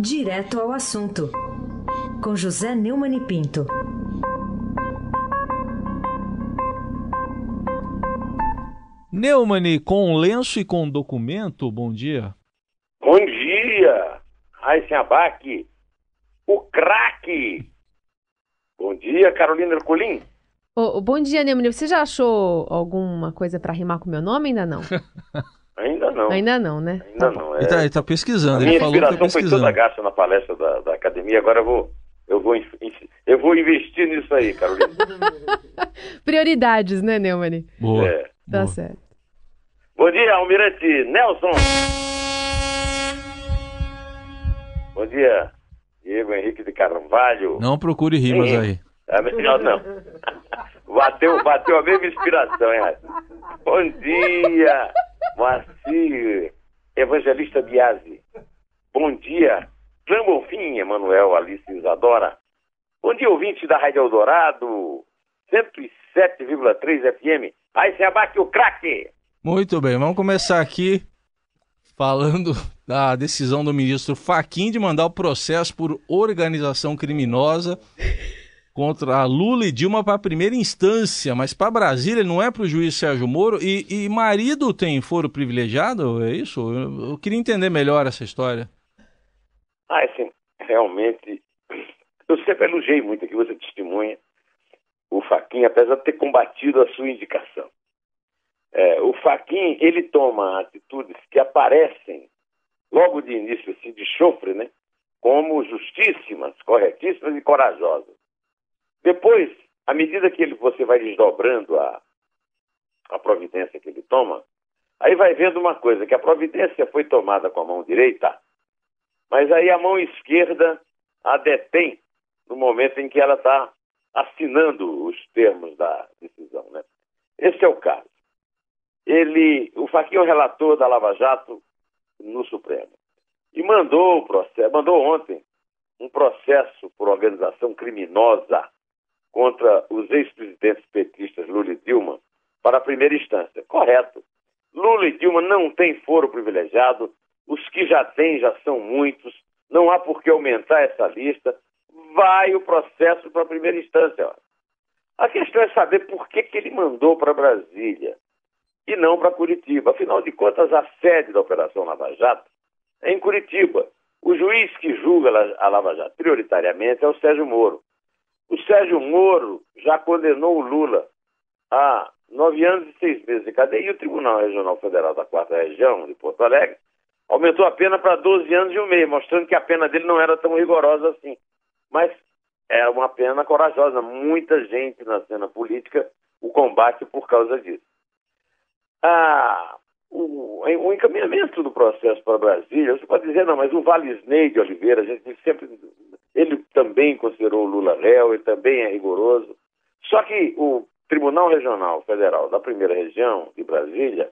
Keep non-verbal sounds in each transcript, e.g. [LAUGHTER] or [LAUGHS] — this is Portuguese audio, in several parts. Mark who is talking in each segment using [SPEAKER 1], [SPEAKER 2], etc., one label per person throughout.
[SPEAKER 1] Direto ao assunto, com José Neumann e Pinto.
[SPEAKER 2] Neumann, com lenço e com documento, bom dia.
[SPEAKER 3] Bom dia, Raíssa Abac, o craque. Bom dia, Carolina Ercolim.
[SPEAKER 4] Oh, bom dia, Neumann. Você já achou alguma coisa para rimar com meu nome? Ainda não. [LAUGHS]
[SPEAKER 3] Ainda não.
[SPEAKER 4] Ainda não, né?
[SPEAKER 3] Ainda não. É...
[SPEAKER 2] Ele, tá, ele tá pesquisando,
[SPEAKER 3] A
[SPEAKER 2] ele
[SPEAKER 3] minha
[SPEAKER 2] tá
[SPEAKER 3] inspiração foi
[SPEAKER 2] pesquisando.
[SPEAKER 3] toda gasta na palestra da, da academia, agora eu vou, eu, vou, eu vou investir nisso aí, Carolina. [LAUGHS]
[SPEAKER 4] Prioridades, né, Neumann?
[SPEAKER 2] Boa.
[SPEAKER 3] É.
[SPEAKER 4] Tá
[SPEAKER 2] boa.
[SPEAKER 4] certo.
[SPEAKER 3] Bom dia, Almirante Nelson. Bom dia, Diego Henrique de Carvalho.
[SPEAKER 2] Não procure rimas
[SPEAKER 3] Sim.
[SPEAKER 2] aí.
[SPEAKER 3] É melhor não. [LAUGHS] Bateu, bateu a mesma inspiração, hein? Bom dia, Moacir, Evangelista Biasi. Bom dia, Bonfim, Emanuel, Alice Isadora. Bom dia, ouvinte da Rádio Eldorado, 107,3 FM. Aí se abate o craque.
[SPEAKER 2] Muito bem, vamos começar aqui falando da decisão do ministro Faquim de mandar o processo por organização criminosa contra Lula e Dilma para primeira instância, mas para Brasília não é para o juiz Sérgio Moro e, e marido tem foro privilegiado, é isso? Eu, eu queria entender melhor essa história.
[SPEAKER 3] Ah, assim, realmente, eu sempre elogiei muito aqui, você testemunha, o Faquin, apesar de ter combatido a sua indicação. É, o Faquin, ele toma atitudes que aparecem logo de início, assim, de chofre, né? Como justíssimas, corretíssimas e corajosas. Depois, à medida que ele, você vai desdobrando a, a providência que ele toma, aí vai vendo uma coisa, que a providência foi tomada com a mão direita, mas aí a mão esquerda a detém no momento em que ela está assinando os termos da decisão. Né? Esse é o caso. Ele, o Fachin é relator da Lava Jato no Supremo e mandou o processo, mandou ontem um processo por organização criminosa contra os ex-presidentes petistas Lula e Dilma para a primeira instância. Correto. Lula e Dilma não têm foro privilegiado, os que já têm já são muitos, não há por que aumentar essa lista. Vai o processo para a primeira instância. A questão é saber por que, que ele mandou para Brasília e não para Curitiba. Afinal de contas, a sede da Operação Lava Jato é em Curitiba. O juiz que julga a Lava Jato prioritariamente é o Sérgio Moro. O Sérgio Moro já condenou o Lula a nove anos e seis meses de cadeia e o Tribunal Regional Federal da Quarta Região de Porto Alegre aumentou a pena para 12 anos e um meio, mostrando que a pena dele não era tão rigorosa assim. Mas é uma pena corajosa. Muita gente na cena política o combate por causa disso. Ah, o, o encaminhamento do processo para Brasília, você pode dizer, não, mas o Valisney de Oliveira, a gente sempre. Ele também considerou o Lula réu, ele também é rigoroso. Só que o Tribunal Regional Federal da Primeira Região de Brasília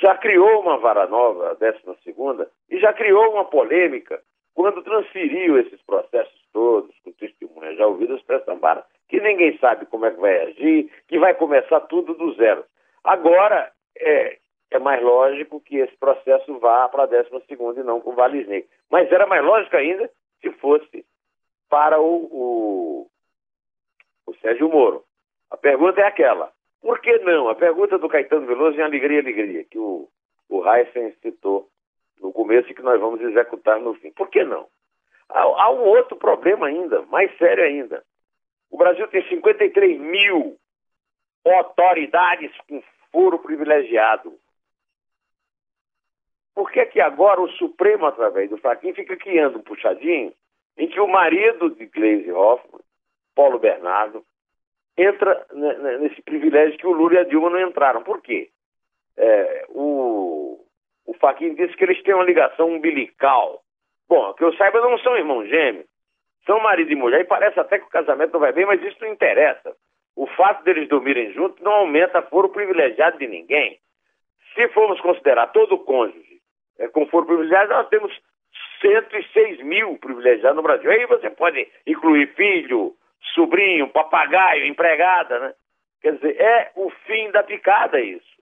[SPEAKER 3] já criou uma vara nova, a 12 e já criou uma polêmica quando transferiu esses processos todos, com testemunhas já ouvidas para essa vara, que ninguém sabe como é que vai agir, que vai começar tudo do zero. Agora, é, é mais lógico que esse processo vá para a 12 e não com o Valisney. Mas era mais lógico ainda se fosse para o, o, o Sérgio Moro. A pergunta é aquela: por que não? A pergunta do Caetano Veloso em Alegria, Alegria, que o, o Heisen citou no começo e que nós vamos executar no fim. Por que não? Há, há um outro problema ainda, mais sério ainda. O Brasil tem 53 mil autoridades com foro privilegiado. Por que, que agora o Supremo, através do Faquin, fica criando um puxadinho em que o marido de Gleisi Hoffmann, Paulo Bernardo, entra nesse privilégio que o Lula e a Dilma não entraram. Por quê? É, o, o disse que eles têm uma ligação umbilical. Bom, que eu saiba, não são irmãos gêmeos. São marido e mulher, e parece até que o casamento não vai bem, mas isso não interessa. O fato deles dormirem juntos não aumenta foro privilegiado de ninguém. Se formos considerar todo cônjuge é, com foro privilegiado, nós temos 106 mil privilegiados no Brasil. Aí você pode incluir filho, sobrinho, papagaio, empregada, né? Quer dizer, é o fim da picada isso.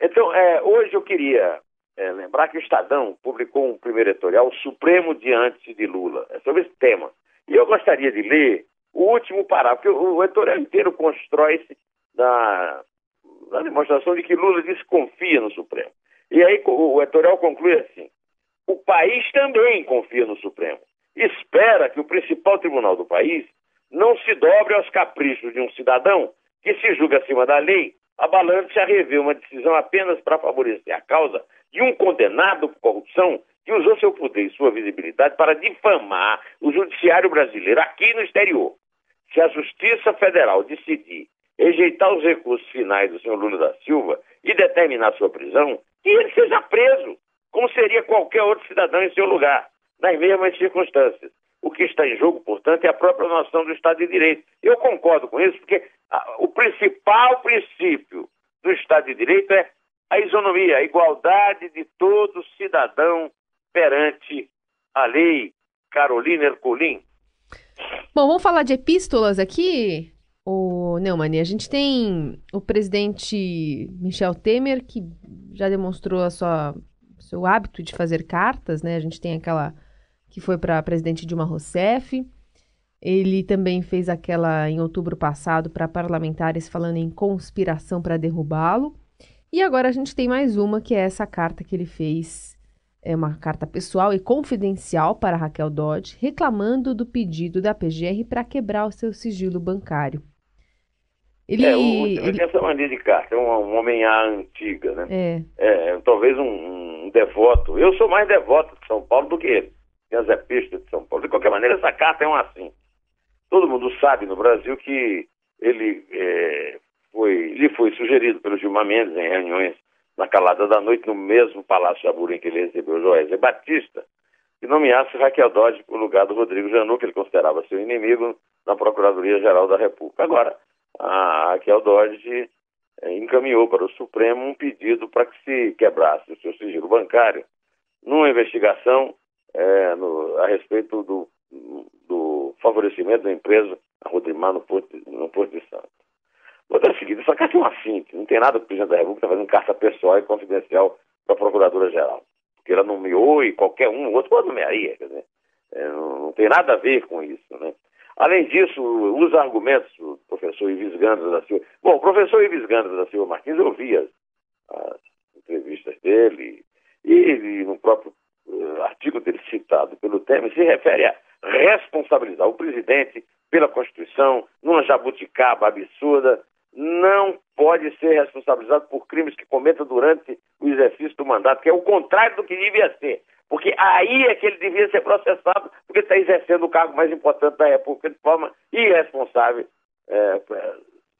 [SPEAKER 3] Então, é, hoje eu queria é, lembrar que o Estadão publicou um primeiro editorial, Supremo Diante de Lula, é sobre esse tema. E eu gostaria de ler o último parágrafo, porque o, editorial inteiro constrói-se na, na demonstração de que Lula disse que confia no Supremo. E aí o editorial conclui assim: o país também confia no Supremo. Espera que o principal tribunal do país não se dobre aos caprichos de um cidadão que se julga acima da lei, abalando-se a rever uma decisão apenas para favorecer a causa de um condenado por corrupção que usou seu poder e sua visibilidade para difamar o judiciário brasileiro aqui no exterior. Se a Justiça Federal decidir rejeitar os recursos finais do senhor Lula da Silva e determinar sua prisão, que ele seja preso, como seria qualquer outro cidadão em seu lugar, nas mesmas circunstâncias. O que está em jogo, portanto, é a própria noção do Estado de Direito. Eu concordo com isso, porque a, o principal princípio do Estado de Direito é a isonomia, a igualdade de todo cidadão perante a lei. Carolina Ercolim.
[SPEAKER 4] Bom, vamos falar de epístolas aqui, o Neumann. A gente tem o presidente Michel Temer, que já demonstrou a sua seu hábito de fazer cartas, né? A gente tem aquela que foi para presidente Dilma Rousseff. Ele também fez aquela em outubro passado para parlamentares falando em conspiração para derrubá-lo. E agora a gente tem mais uma, que é essa carta que ele fez, é uma carta pessoal e confidencial para Raquel Dodge, reclamando do pedido da PGR para quebrar o seu sigilo bancário.
[SPEAKER 3] Ele, é, o, ele... essa mania de carta, é um, um homem-á antiga, né?
[SPEAKER 4] É.
[SPEAKER 3] é talvez um, um, devoto. Eu sou mais devoto de São Paulo do que ele. Tem as epístolas de São Paulo. De qualquer maneira, essa carta é um assim. Todo mundo sabe no Brasil que ele é, foi, lhe foi sugerido pelo Gilmar Mendes em reuniões na calada da noite no mesmo Palácio Jaburim que ele recebeu Joésia Batista, que nomeasse Raquel Dodge para o lugar do Rodrigo Janot, que ele considerava seu inimigo, na Procuradoria-Geral da República. Agora, a Raquel Dodge eh, encaminhou para o Supremo um pedido para que se quebrasse o seu sigilo bancário numa investigação é, no, a respeito do, do, favorecimento da empresa a Rodrimar no Porto, no Porto de Santos. Outra o seguinte, essa carta é uma síntese, não tem nada que o presidente da República está fazendo carta pessoal e confidencial para a Procuradora-Geral. Porque ela nomeou e qualquer um, outro pode nomearia, quer dizer, é, não, não, tem nada a ver com isso, né? Além disso, os argumentos do professor Ives Gandra da Silva. Bom, o professor Ives Gandra da Silva Martins, eu vi as, as entrevistas dele e, e no próprio uh, artigo dele citado pelo Temer, se refere a responsabilizar o presidente pela Constituição, numa jabuticaba absurda, não pode ser responsabilizado por crimes que cometa durante o exercício do mandato, que é o contrário do que devia ser. Porque aí é que ele devia ser processado, porque está exercendo o cargo mais importante da República de forma irresponsável, é,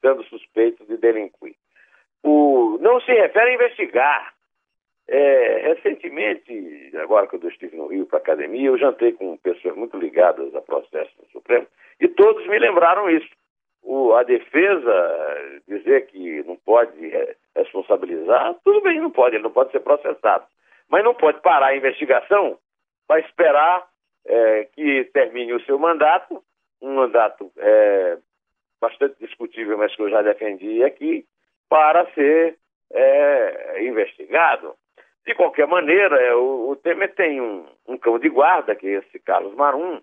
[SPEAKER 3] dando suspeito de delinquir. O, não se refere a investigar. É, recentemente, agora que eu estive no Rio para academia, eu jantei com pessoas muito ligadas a processo no Supremo e todos me lembraram isso. O, a defesa dizer que não pode responsabilizar, tudo bem, não pode, ele não pode ser processado mas não pode parar a investigação para esperar é, que termine o seu mandato, um mandato é, bastante discutível, mas que eu já defendi aqui, para ser é, investigado. De qualquer maneira, é, o, o Temer tem um, um, cão de guarda, que é esse Carlos Marum,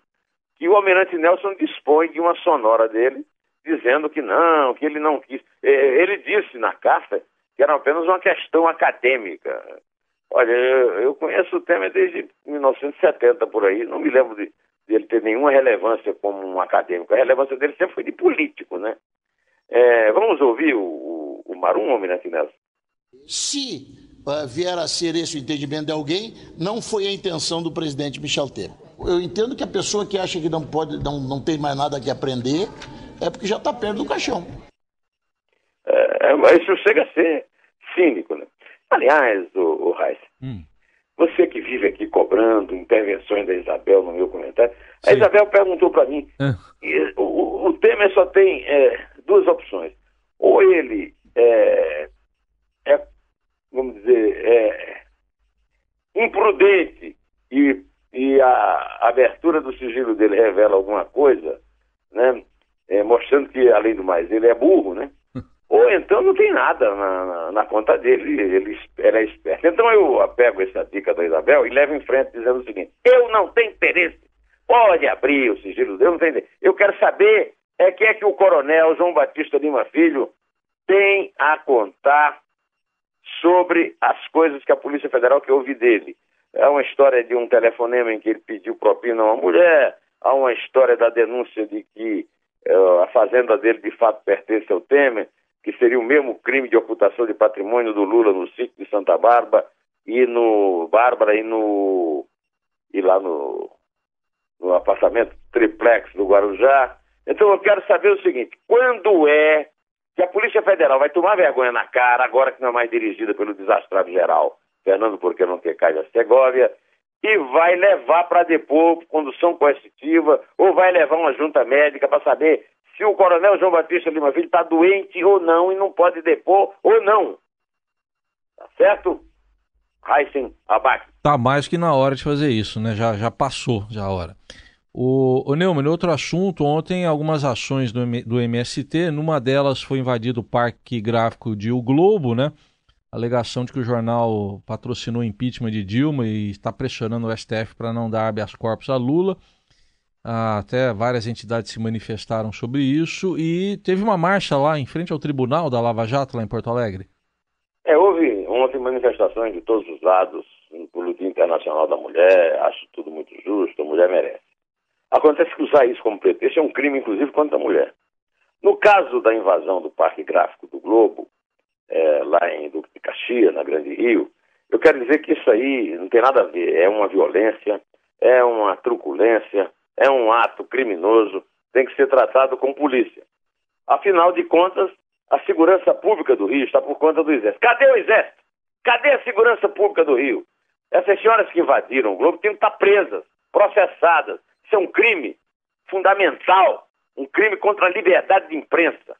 [SPEAKER 3] que o Almirante Nelson dispõe de uma sonora dele, dizendo que não, que ele não quis. É, ele disse na carta que era apenas uma questão acadêmica. Olha, eu, eu conheço o Temer desde 1970 por aí, não me lembro de, de, ele ter nenhuma relevância como um acadêmico. A relevância dele sempre foi de político, né? É, vamos ouvir o, o, o Marum, Almirante Nelson.
[SPEAKER 5] Se uh, vier a ser esse o entendimento de alguém, não foi a intenção do presidente Michel Temer. Eu entendo que a pessoa que acha que não pode, não, não tem mais nada que aprender, é porque já está perto do caixão.
[SPEAKER 3] É, mas isso chega a ser cínico, né? Aliás, o, o hum. você que vive aqui cobrando intervenções da Isabel no meu comentário, Sim. a Isabel perguntou para mim, é. e, o, o Temer só tem é, duas opções. Ou ele é, é vamos dizer, é imprudente e, e a abertura do sigilo dele revela alguma coisa, né? É, mostrando que, além do mais, ele é burro, né? Ou então não tem nada na, na, na conta dele, ele, ele é esperto. Então eu pego essa dica da Isabel e levo em frente dizendo o seguinte: eu não tenho interesse, pode abrir o sigilo, eu não tenho interesse. Eu quero saber é que é que o coronel João Batista Lima Filho tem a contar sobre as coisas que a Polícia Federal quer ouvir dele. É uma história de um telefonema em que ele pediu propina a uma mulher, há uma história da denúncia de que uh, a fazenda dele de fato pertence ao Temer, que seria o mesmo crime de ocultação de patrimônio do Lula no sítio de Santa Bárbara e no Bárbara e no e lá no, no apartamento triplex do Guarujá. Então eu quero saber o seguinte: quando é que a Polícia Federal vai tomar vergonha na cara, agora que não é mais dirigida pelo desastrado geral Fernando Porque não quer cair da Segovia, e vai levar para depor condução coercitiva, ou vai levar uma junta médica para saber se o coronel João Batista Lima Filho está doente ou não e não pode depor ou não. Tá certo? Heisen Abac.
[SPEAKER 2] Tá mais que na hora de fazer isso, né? Já, já passou já a hora. O, o Neumann, outro assunto, ontem algumas ações do, do MST, numa delas foi invadido o Parque Gráfico de O Globo, né? Alegação de que o jornal patrocinou o impeachment de Dilma e está pressionando o STF para não dar habeas corpus a Lula. Até várias entidades se manifestaram sobre isso e teve uma marcha lá em frente ao tribunal da Lava Jato, lá em Porto Alegre.
[SPEAKER 3] É, houve ontem manifestações de todos os lados, pelo Dia Internacional da Mulher, acho tudo muito justo, a mulher merece. Acontece que usar isso como pretexto é um crime, inclusive, contra a mulher. No caso da invasão do Parque Gráfico do Globo, é, lá em Duque de Caxias, na Grande Rio, eu quero dizer que isso aí não tem nada a ver. É uma violência, é uma truculência, é um ato criminoso, tem que ser tratado com polícia. Afinal de contas, a segurança pública do Rio está por conta do Exército. Cadê o Exército? Cadê a segurança pública do Rio? Essas senhoras que invadiram o Globo têm que estar presas, processadas, isso é um crime fundamental, um crime contra a liberdade de imprensa.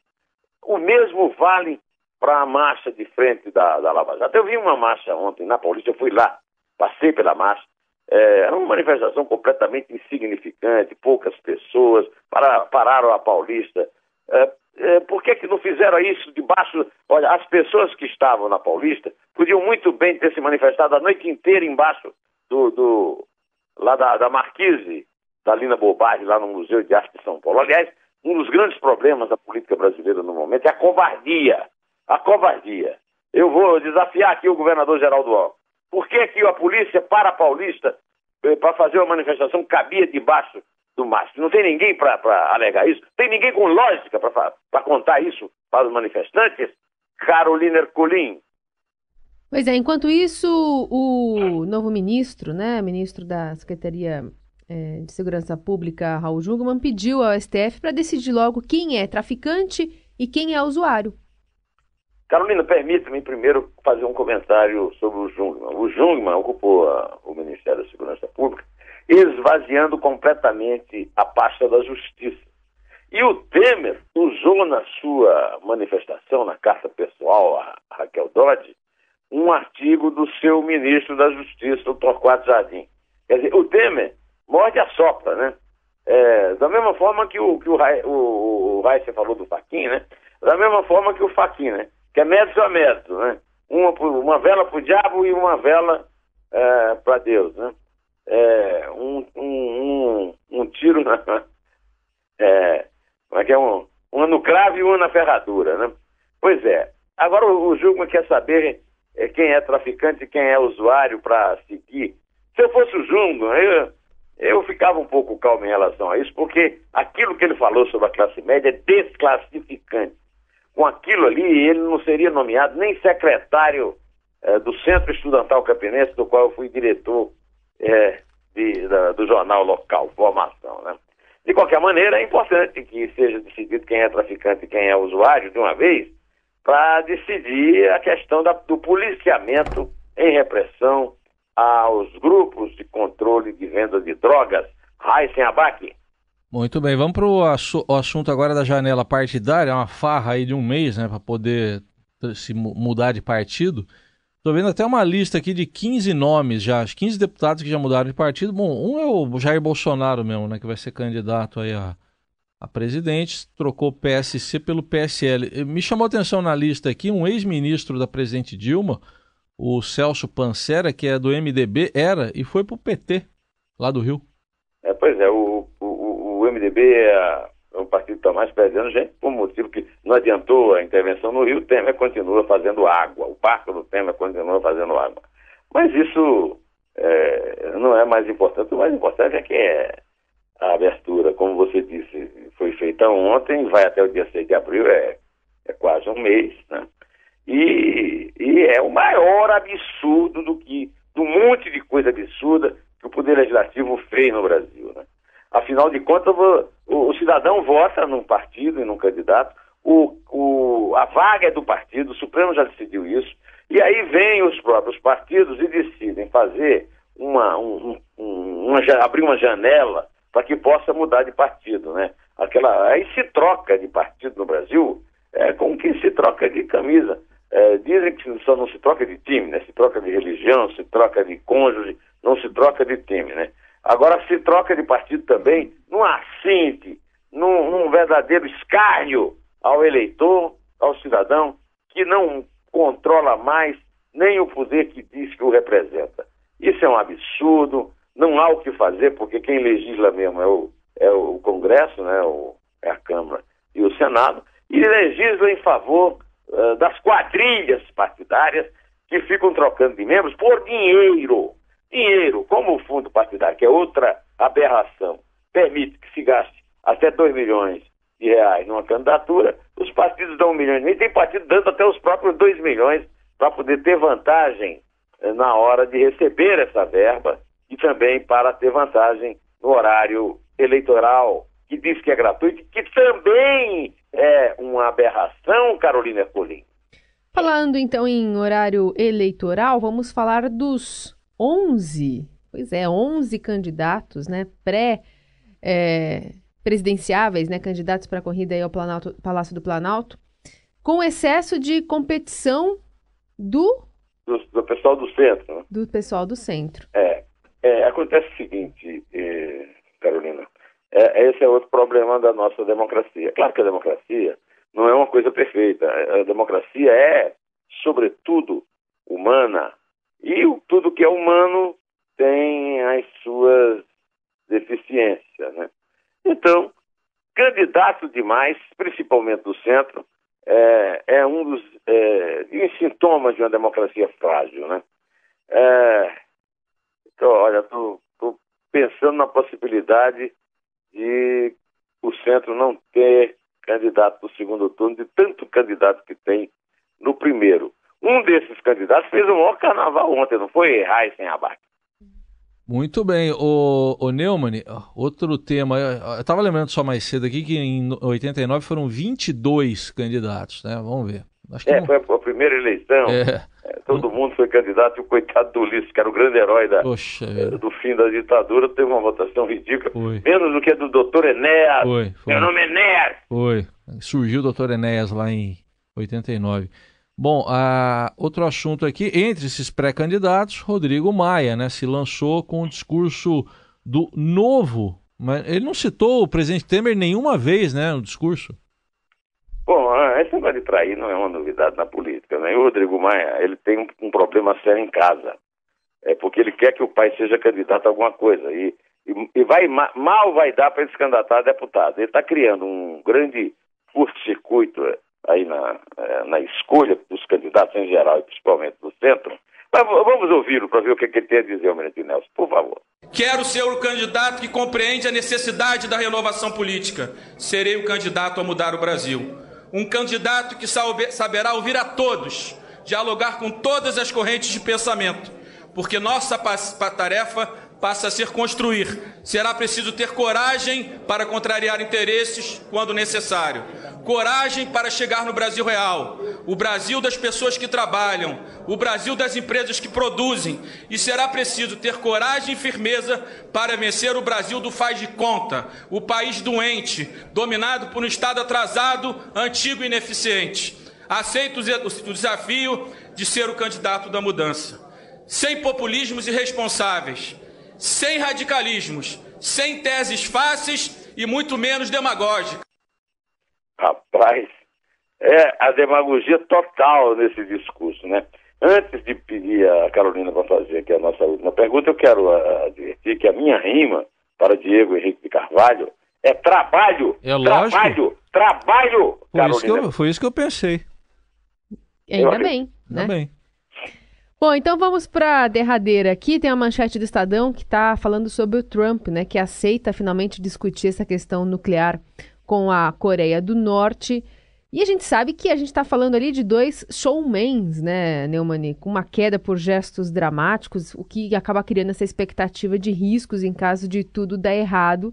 [SPEAKER 3] O mesmo vale para a marcha de frente da, da Lava Jato. Eu vi uma marcha ontem na Paulista, eu fui lá, passei pela marcha. É, era uma manifestação completamente insignificante, poucas pessoas para, pararam a Paulista. É, é, por que, que não fizeram isso debaixo? Olha, as pessoas que estavam na Paulista podiam muito bem ter se manifestado a noite inteira embaixo do, do lá da, da Marquise, da Lina Bobagem, lá no Museu de Arte de São Paulo. Aliás, um dos grandes problemas da política brasileira no momento é a covardia. A covardia. Eu vou desafiar aqui o governador Geraldo Alckmin. Por que, que a polícia para a Paulista eh, para fazer uma manifestação cabia debaixo do mastro? Não tem ninguém para alegar isso? Tem ninguém com lógica para contar isso para os manifestantes? Carolina Ercolim.
[SPEAKER 4] Pois é, enquanto isso, o novo ministro, né, ministro da Secretaria é, de Segurança Pública, Raul Jungmann, pediu ao STF para decidir logo quem é traficante e quem é usuário.
[SPEAKER 3] Carolina, permita-me primeiro fazer um comentário sobre o Jungmann. O Jungmann ocupou a, o Ministério da Segurança Pública, esvaziando completamente a pasta da Justiça. E o Temer usou na sua manifestação, na carta pessoal a Raquel Dodge, um artigo do seu ministro da Justiça, o Torquato Jardim. Quer dizer, o Temer morde a sopra, né? É, da mesma forma que o, que o, o, o falou do Faquin, né? Da mesma forma que o Faquin, né? Que é mérito a mérito, né? Uma, uma vela para o diabo e uma vela é, para Deus, né? É, um, um, um, um, tiro na... [LAUGHS] É, como é que é? Um, uma no cravo e uma na ferradura, né? Pois é. Agora o, o quer saber é, quem é traficante e quem é usuário para seguir. Se eu fosse o Jungmann, eu eu ficava um pouco calmo em relação a isso, porque aquilo que ele falou sobre a classe média é desclassificante. Com aquilo ali, ele não seria nomeado nem secretário é, do Centro Estudantal Campinense, do qual eu fui diretor é, de, da, do jornal local, Formação. Né? De qualquer maneira, é importante que seja decidido quem é traficante e quem é usuário de uma vez, para decidir a questão da, do policiamento em repressão aos grupos de controle de venda de drogas. Raíssen Abac.
[SPEAKER 2] Muito bem, vamos para o assunto agora da janela partidária, uma farra aí de um mês, né, para poder se mudar de partido. Estou vendo até uma lista aqui de 15 nomes já, 15 deputados que já mudaram de partido. Bom, um é o Jair Bolsonaro mesmo, né, que vai ser candidato aí a, a presidente, trocou PSC pelo PSL. Me chamou atenção na lista aqui um ex-ministro da presidente Dilma, o Celso Pancera, que é do MDB, era e foi para o PT, lá do Rio.
[SPEAKER 3] É, pois é, o, o, o MDB é, é um partido está mais perdendo gente por motivo que não adiantou a intervenção no Rio, o Temer continua fazendo água, o parque do Temer continua fazendo água. Mas isso é, não é mais importante, o mais importante é que é a abertura, como você disse, foi feita ontem, vai até o dia 6 de abril, é, é quase um mês, né? E, e é o maior absurdo do que, do monte de coisa absurda que o Poder Legislativo fez no Brasil, né? Afinal de contas, o, cidadão vota num partido e num candidato, o, o, a vaga é do partido, o Supremo já decidiu isso, e aí vêm os próprios partidos e decidem fazer uma, um, um, uma abrir uma janela para que possa mudar de partido, né? Aquela, aí se troca de partido no Brasil é, com que se troca de camisa. É, dizem que só não se troca de time, né? Se troca de religião, se troca de cônjuge, não se troca de time, né? Agora se troca de partido também num assinte, num, num verdadeiro escárnio ao eleitor, ao cidadão, que não controla mais nem o poder que diz que o representa. Isso é um absurdo, não há o que fazer, porque quem legisla mesmo é o, é o Congresso, né, o, é a Câmara e o Senado, e legisla em favor uh, das quadrilhas partidárias que ficam trocando de membros por dinheiro. Dinheiro, como o fundo partidário, que é outra aberração, permite que se gaste até 2 milhões de reais numa candidatura, os partidos dão um milhão e tem partido dando até os próprios 2 milhões para poder ter vantagem uh, na hora de receber essa verba e também para ter vantagem no horário eleitoral, que diz que é gratuito, que também é uma aberração, Carolina Ercolim.
[SPEAKER 4] Falando então em horário eleitoral, vamos falar dos 11, pois é, 11 candidatos, né, pré é, presidenciáveis, né, candidatos para a corrida aí ao Planalto, Palácio do Planalto, com excesso de competição do
[SPEAKER 3] do, do pessoal do centro. Né?
[SPEAKER 4] Do pessoal do centro.
[SPEAKER 3] É, é, acontece o seguinte, eh, Carolina, é, esse é outro problema da nossa democracia. Claro que a democracia não é uma coisa perfeita. A democracia é, sobretudo, humana. E tudo que é humano tem as suas deficiências. Né? Então, candidato demais, principalmente do centro, é, é um dos é, sintomas de uma democracia frágil. Né? É, então, olha, estou pensando na possibilidade de o centro não ter candidato no segundo turno, de tanto candidato que tem no primeiro. Um desses candidatos fez o maior carnaval ontem, não foi Heisen Abac?
[SPEAKER 2] Muito bem. O, o Neumann, outro tema, eu estava lembrando só mais cedo aqui que em 89 foram 22 candidatos, né? Vamos ver.
[SPEAKER 3] Acho é, não... foi a primeira eleição. É. É, todo mundo foi candidato e o coitado do Ulisses, que era o grande herói da, Poxa, do fim da ditadura, teve uma votação ridícula. Foi. Menos do que a do doutor Enéas. Foi, foi. Meu nome é Enéas.
[SPEAKER 2] Foi. Surgiu o doutor Enéas lá em 89. Bom, a, outro assunto aqui, entre esses pré-candidatos, Rodrigo Maia, né, se lançou com o discurso do novo, mas ele não citou o presidente Temer nenhuma vez, né, no discurso.
[SPEAKER 3] Bom, esse negócio de trair não é uma novidade na política, né? E o Rodrigo Maia, ele tem um, um, problema sério em casa. É porque ele quer que o pai seja candidato a alguma coisa. E, e, e vai, mal vai dar para ele se candidatar a deputado. Ele está criando um grande curto-circuito aí na, é, na escolha dos candidatos em geral, e principalmente do centro. Mas vamos ouvi-lo para ver o que, que ele tem a dizer, Almirante Nelson, por favor.
[SPEAKER 6] Quero ser o candidato que compreende a necessidade da renovação política. Serei o candidato a mudar o Brasil um candidato que saberá ouvir a todos, dialogar com todas as correntes de pensamento, porque nossa tarefa passa a ser construir. Será preciso ter coragem para contrariar interesses quando necessário. Coragem para chegar no Brasil real, o Brasil das pessoas que trabalham, o Brasil das empresas que produzem. E será preciso ter coragem e firmeza para vencer o Brasil do faz de conta, o país doente, dominado por um Estado atrasado, antigo e ineficiente. Aceito o desafio de ser o candidato da mudança. Sem populismos irresponsáveis sem radicalismos, sem teses fáceis e muito menos demagógica.
[SPEAKER 3] Rapaz, é a demagogia total nesse discurso, né? Antes de pedir a Carolina para fazer aqui a nossa última pergunta, eu quero uh, advertir que a minha rima para Diego Henrique de Carvalho é trabalho,
[SPEAKER 2] É lógico.
[SPEAKER 3] trabalho, trabalho,
[SPEAKER 2] Foi isso, que
[SPEAKER 3] Carolina.
[SPEAKER 2] eu, foi isso que eu pensei.
[SPEAKER 4] Ainda
[SPEAKER 3] Eu
[SPEAKER 4] bem, né?
[SPEAKER 2] Ainda bem.
[SPEAKER 4] Bom, então vamos para a derradeira aqui. Tem a manchete do Estadão que está falando sobre o Trump, né? Que aceita finalmente discutir essa questão nuclear com a Coreia do Norte. E a gente sabe que a gente está falando ali de dois showmans, né, Neumani? Com uma queda por gestos dramáticos, o que acaba criando essa expectativa de riscos em caso de tudo dar errado.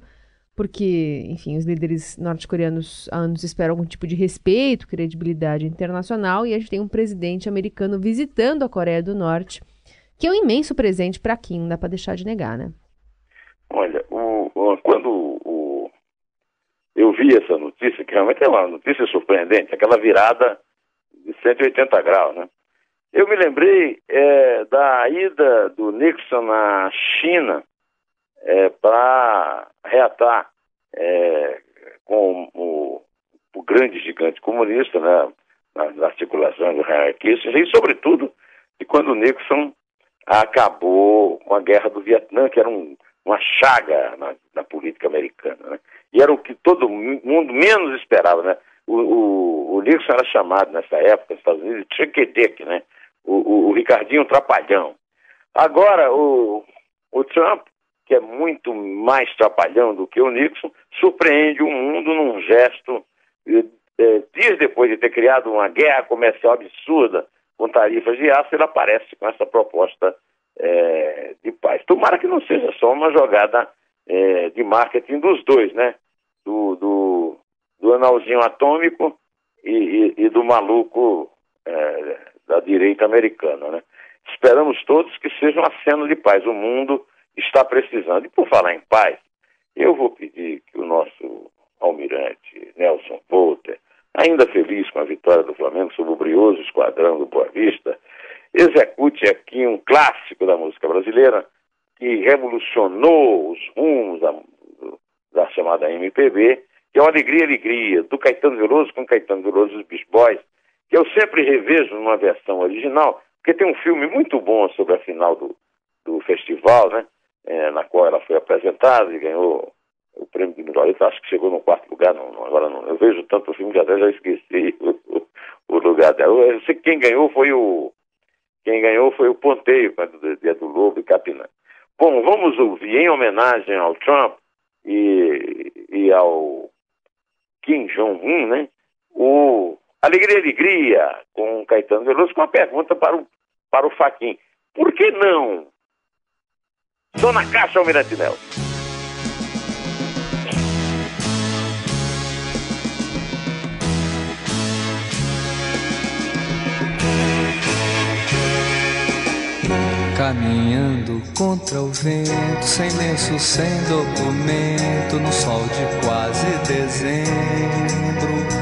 [SPEAKER 4] Porque, enfim, os líderes norte-coreanos há anos esperam algum tipo de respeito, credibilidade internacional, e a gente tem um presidente americano visitando a Coreia do Norte, que é um imenso presente para Kim, não dá para deixar de negar, né?
[SPEAKER 3] Olha, o- o- quando o- eu vi essa notícia, que realmente é uma notícia surpreendente, aquela virada de 180 graus, né? Eu me lembrei é, da ida do Nixon na China para reatar é, com o, o grande gigante comunista, né? Nas articulações do Kissinger, e sobretudo de quando Nixon acabou com a guerra do Vietnã, que era um, uma chaga na, na política americana. Né? E era o que todo mundo menos esperava. Né? O, o, o Nixon era chamado nessa época, nos Estados Unidos, de Chequedeque, né? o, o, o Ricardinho Trapalhão. Agora, o, o Trump, que é muito mais trapalhão do que o Nixon, surpreende o mundo num gesto. eh, eh, dias depois de ter criado uma guerra comercial absurda com tarifas de aço, ele aparece com essa proposta eh, de paz. Tomara que não seja só uma jogada de marketing dos dois, né? Do, do, do analzinho atômico e, e- e do maluco da direita americana, né? Esperamos todos que seja uma cena de paz. O mundo está precisando. E por falar em paz, eu vou pedir que o nosso almirante Nelson Volter, ainda feliz com a vitória do Flamengo sobre o brioso esquadrão do Boa Vista, execute aqui um clássico da música brasileira que revolucionou os rumos da, da chamada MPB, que é o Alegria, Alegria, do Caetano Veloso com Caetano Veloso e os Beach Boys, que eu sempre revejo numa versão original, porque tem um filme muito bom sobre a final do, do festival, né? Eh, na qual ela foi apresentada e ganhou o prêmio de melhor acho que chegou no quarto lugar, não, não- agora não, eu vejo tanto filme que até já esqueci [LAUGHS] o, o lugar dela. Eu sei que quem ganhou foi o quem ganhou foi o Ponteio, né, do Dia do Lobo e Capinã. Bom, vamos ouvir em homenagem ao Trump e, e ao Kim Jong-un, né? O Alegria, Alegria, com Caetano Veloso, com uma pergunta para o, para o Faquin. Por que não? Dona Caixa Almirante Nelson.
[SPEAKER 7] Caminhando contra o vento, sem lenço, sem documento, no sol de quase dezembro,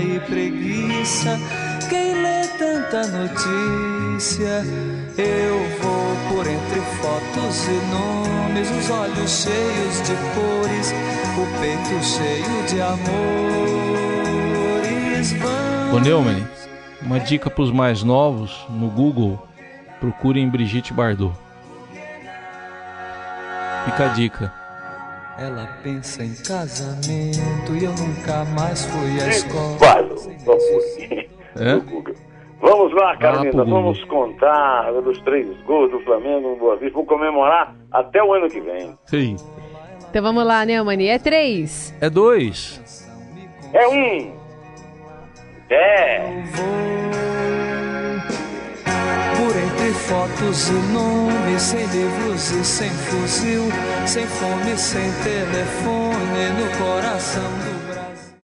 [SPEAKER 7] e preguiça. Quem lê tanta notícia, eu vou por entre fotos e nomes, os olhos cheios de cores, o peito cheio de amores.
[SPEAKER 2] Ô Neumann, uma dica pros mais novos, no Google, procurem Brigitte Bardot. Fica a dica.
[SPEAKER 7] Ela pensa em casamento e eu nunca mais fui à escola.
[SPEAKER 3] Vamos,
[SPEAKER 2] É?
[SPEAKER 3] Vamos lá,
[SPEAKER 2] lá
[SPEAKER 3] Carolina,
[SPEAKER 2] Google.
[SPEAKER 3] vamos contar os três gols do Flamengo no Boa Vista. Vou comemorar até o ano que vem.
[SPEAKER 2] Sim.
[SPEAKER 4] Então vamos lá, Neumani. É três.
[SPEAKER 2] É dois.
[SPEAKER 3] É um. É.
[SPEAKER 7] Por entre fotos e nomes, sem livros e sem fuzil, sem fome, sem telefone no coração do